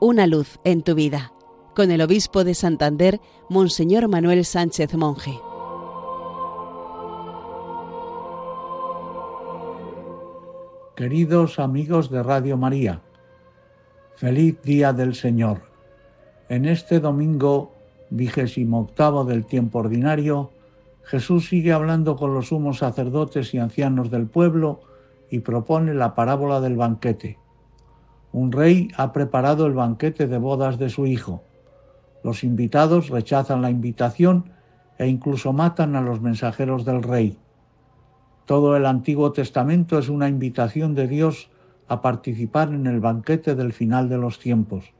Una luz en tu vida, con el obispo de Santander, Monseñor Manuel Sánchez Monje. Queridos amigos de Radio María, feliz día del Señor. En este domingo vigésimo octavo del tiempo ordinario, Jesús sigue hablando con los sumos sacerdotes y ancianos del pueblo y propone la parábola del banquete. Un rey ha preparado el banquete de bodas de su hijo. Los invitados rechazan la invitación e incluso matan a los mensajeros del rey. Todo el Antiguo Testamento es una invitación de Dios a participar en el banquete del final de los tiempos.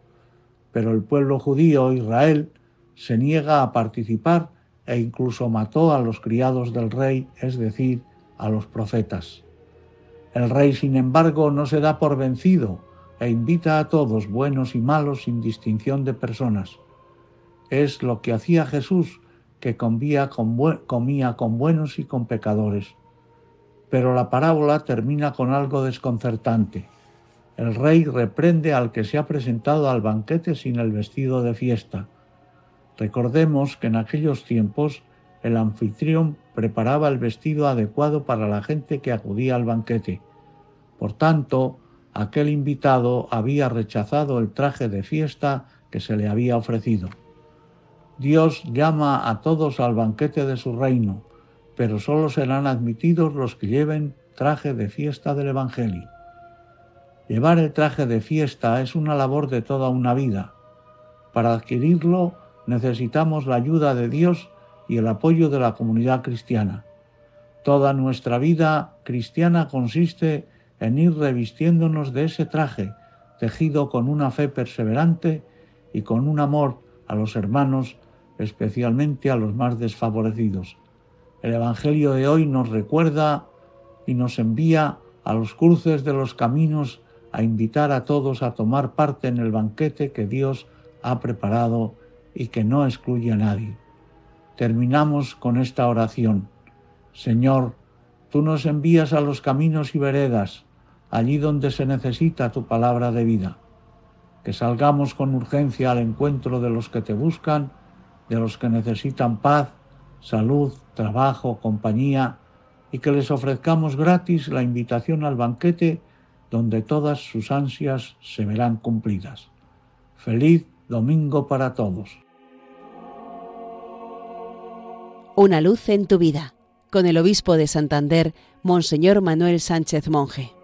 Pero el pueblo judío, Israel, se niega a participar e incluso mató a los criados del rey, es decir, a los profetas. El rey, sin embargo, no se da por vencido e invita a todos, buenos y malos, sin distinción de personas. Es lo que hacía Jesús, que comía con, comía con buenos y con pecadores. Pero la parábola termina con algo desconcertante. El rey reprende al que se ha presentado al banquete sin el vestido de fiesta. Recordemos que en aquellos tiempos el anfitrión preparaba el vestido adecuado para la gente que acudía al banquete. Por tanto, aquel invitado había rechazado el traje de fiesta que se le había ofrecido. Dios llama a todos al banquete de su reino, pero sólo serán admitidos los que lleven traje de fiesta del Evangelio. Llevar el traje de fiesta es una labor de toda una vida. Para adquirirlo necesitamos la ayuda de Dios y el apoyo de la comunidad cristiana. Toda nuestra vida cristiana consiste en ir revistiéndonos de ese traje, tejido con una fe perseverante y con un amor a los hermanos, especialmente a los más desfavorecidos. El Evangelio de hoy nos recuerda y nos envía a los cruces de los caminos a invitar a todos a tomar parte en el banquete que Dios ha preparado y que no excluye a nadie. Terminamos con esta oración. Señor, tú nos envías a los caminos y veredas, allí donde se necesita tu palabra de vida. Que salgamos con urgencia al encuentro de los que te buscan, de los que necesitan paz, salud, trabajo, compañía, y que les ofrezcamos gratis la invitación al banquete donde todas sus ansias se verán cumplidas. Feliz domingo para todos. Una luz en tu vida, con el obispo de Santander, Monseñor Manuel Sánchez Monje.